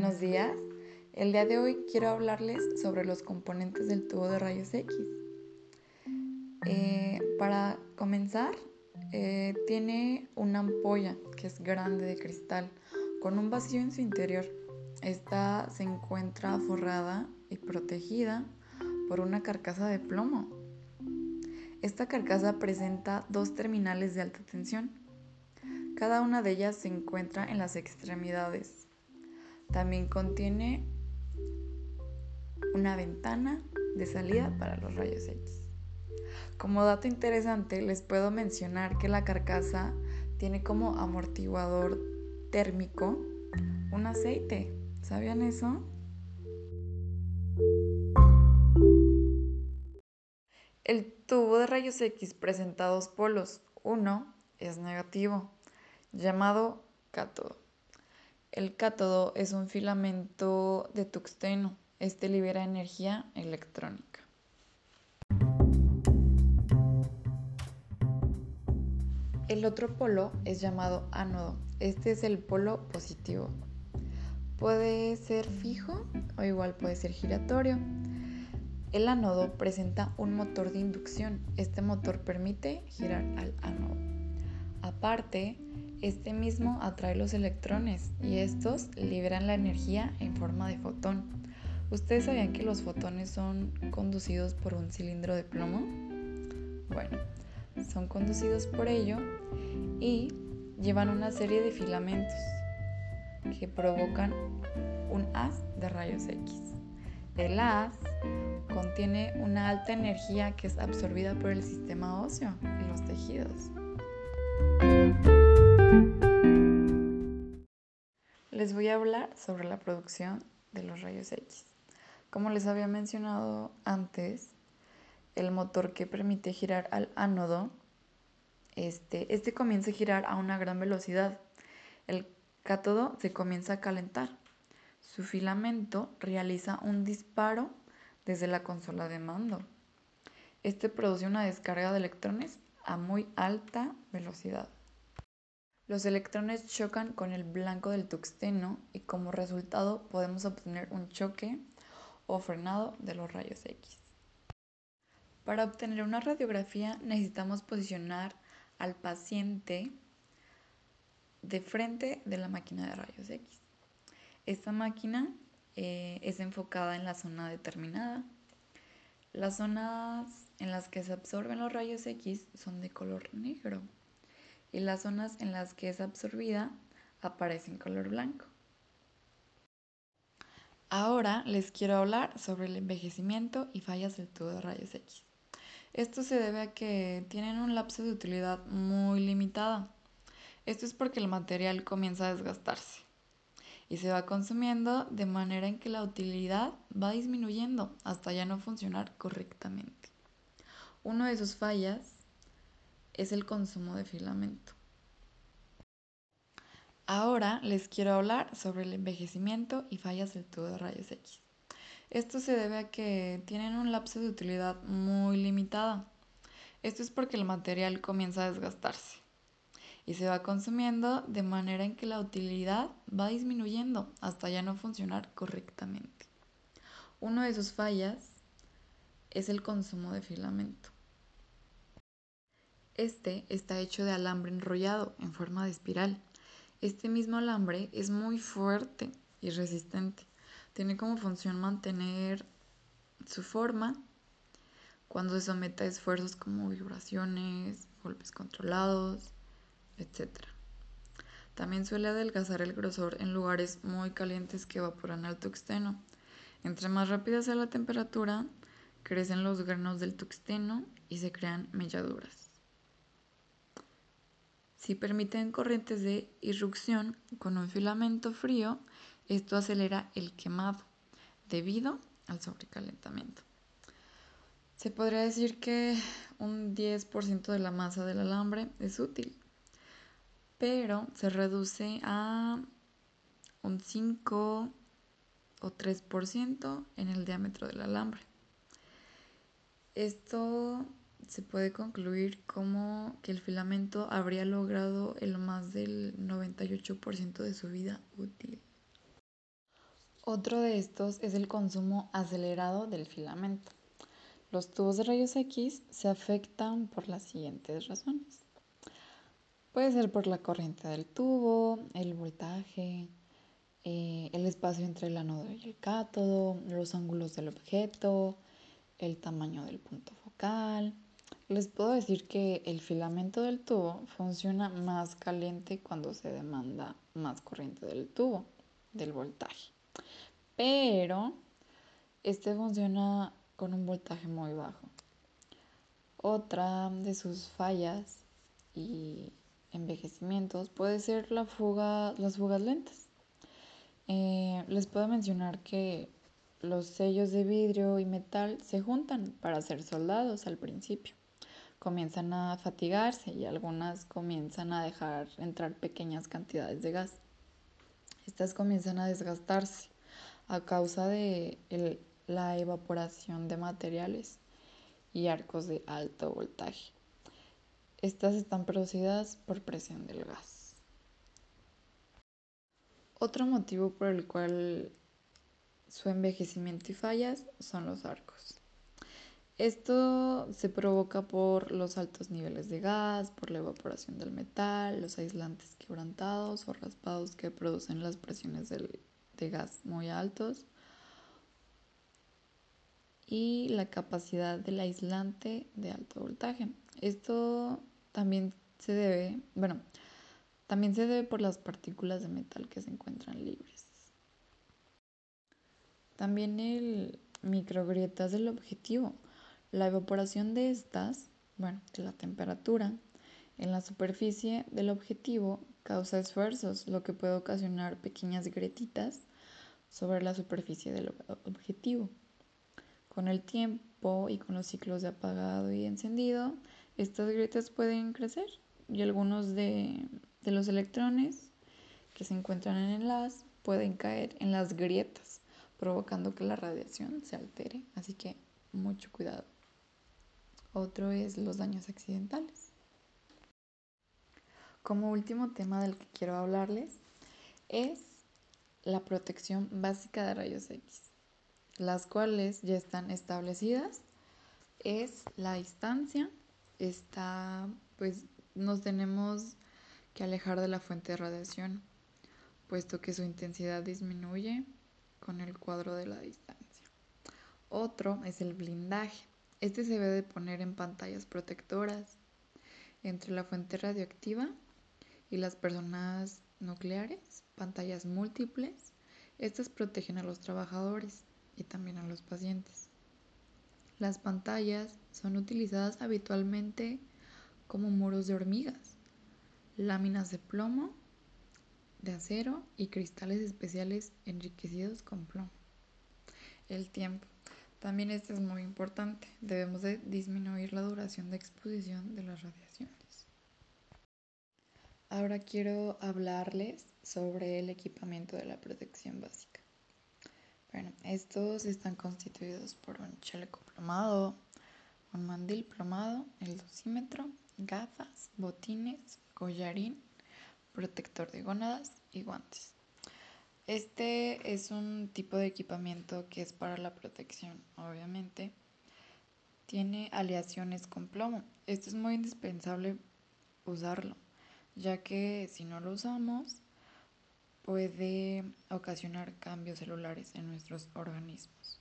Buenos días. El día de hoy quiero hablarles sobre los componentes del tubo de rayos X. Eh, para comenzar, eh, tiene una ampolla que es grande de cristal con un vacío en su interior. Esta se encuentra forrada y protegida por una carcasa de plomo. Esta carcasa presenta dos terminales de alta tensión. Cada una de ellas se encuentra en las extremidades también contiene una ventana de salida para los rayos X. Como dato interesante, les puedo mencionar que la carcasa tiene como amortiguador térmico un aceite. ¿Sabían eso? El tubo de rayos X presenta dos polos. Uno es negativo, llamado cátodo. El cátodo es un filamento de tuxteno. Este libera energía electrónica. El otro polo es llamado ánodo. Este es el polo positivo. Puede ser fijo o igual puede ser giratorio. El ánodo presenta un motor de inducción. Este motor permite girar al ánodo. Aparte, este mismo atrae los electrones y estos liberan la energía en forma de fotón. ¿Ustedes sabían que los fotones son conducidos por un cilindro de plomo? Bueno, son conducidos por ello y llevan una serie de filamentos que provocan un haz de rayos X. El haz contiene una alta energía que es absorbida por el sistema óseo y los tejidos. Les voy a hablar sobre la producción de los rayos X. Como les había mencionado antes, el motor que permite girar al ánodo, este, este comienza a girar a una gran velocidad. El cátodo se comienza a calentar. Su filamento realiza un disparo desde la consola de mando. Este produce una descarga de electrones a muy alta velocidad. Los electrones chocan con el blanco del tuxteno y como resultado podemos obtener un choque o frenado de los rayos X. Para obtener una radiografía necesitamos posicionar al paciente de frente de la máquina de rayos X. Esta máquina eh, es enfocada en la zona determinada. Las zonas en las que se absorben los rayos X son de color negro y las zonas en las que es absorbida aparecen color blanco. Ahora les quiero hablar sobre el envejecimiento y fallas del tubo de rayos X. Esto se debe a que tienen un lapso de utilidad muy limitada. Esto es porque el material comienza a desgastarse y se va consumiendo de manera en que la utilidad va disminuyendo hasta ya no funcionar correctamente. Uno de sus fallas es el consumo de filamento. Ahora les quiero hablar sobre el envejecimiento y fallas del tubo de rayos X. Esto se debe a que tienen un lapso de utilidad muy limitada. Esto es porque el material comienza a desgastarse y se va consumiendo de manera en que la utilidad va disminuyendo hasta ya no funcionar correctamente. Uno de sus fallas es el consumo de filamento. Este está hecho de alambre enrollado en forma de espiral. Este mismo alambre es muy fuerte y resistente. Tiene como función mantener su forma cuando se somete a esfuerzos como vibraciones, golpes controlados, etc. También suele adelgazar el grosor en lugares muy calientes que evaporan al tuxteno. Entre más rápida sea la temperatura, crecen los granos del tuxteno y se crean melladuras. Si permiten corrientes de irrupción con un filamento frío, esto acelera el quemado debido al sobrecalentamiento. Se podría decir que un 10% de la masa del alambre es útil, pero se reduce a un 5 o 3% en el diámetro del alambre. Esto se puede concluir como que el filamento habría logrado el más del 98% de su vida útil. Otro de estos es el consumo acelerado del filamento. Los tubos de rayos X se afectan por las siguientes razones. Puede ser por la corriente del tubo, el voltaje, eh, el espacio entre el ánodo y el cátodo, los ángulos del objeto, el tamaño del punto focal. Les puedo decir que el filamento del tubo funciona más caliente cuando se demanda más corriente del tubo, del voltaje pero este funciona con un voltaje muy bajo. Otra de sus fallas y envejecimientos puede ser la fuga, las fugas lentas. Eh, les puedo mencionar que los sellos de vidrio y metal se juntan para ser soldados al principio. Comienzan a fatigarse y algunas comienzan a dejar entrar pequeñas cantidades de gas. Estas comienzan a desgastarse a causa de la evaporación de materiales y arcos de alto voltaje. Estas están producidas por presión del gas. Otro motivo por el cual su envejecimiento y fallas son los arcos. Esto se provoca por los altos niveles de gas, por la evaporación del metal, los aislantes quebrantados o raspados que producen las presiones de gas muy altos y la capacidad del aislante de alto voltaje. Esto también se debe, bueno, también se debe por las partículas de metal que se encuentran libres. También el microgrietas del objetivo. La evaporación de estas, bueno, de la temperatura en la superficie del objetivo causa esfuerzos, lo que puede ocasionar pequeñas grietitas sobre la superficie del objetivo. Con el tiempo y con los ciclos de apagado y encendido, estas grietas pueden crecer y algunos de, de los electrones que se encuentran en haz pueden caer en las grietas, provocando que la radiación se altere. Así que mucho cuidado. Otro es los daños accidentales. Como último tema del que quiero hablarles es la protección básica de rayos X, las cuales ya están establecidas. Es la distancia, está, pues nos tenemos que alejar de la fuente de radiación, puesto que su intensidad disminuye con el cuadro de la distancia. Otro es el blindaje. Este se debe de poner en pantallas protectoras entre la fuente radioactiva y las personas nucleares, pantallas múltiples. Estas protegen a los trabajadores y también a los pacientes. Las pantallas son utilizadas habitualmente como muros de hormigas, láminas de plomo, de acero y cristales especiales enriquecidos con plomo. El tiempo. También este es muy importante. Debemos de disminuir la duración de exposición de las radiaciones. Ahora quiero hablarles sobre el equipamiento de la protección básica. Bueno, estos están constituidos por un chaleco plomado, un mandil plomado, el dosímetro, gafas, botines, collarín, protector de gónadas y guantes. Este es un tipo de equipamiento que es para la protección, obviamente. Tiene aleaciones con plomo. Esto es muy indispensable usarlo ya que si no lo usamos puede ocasionar cambios celulares en nuestros organismos.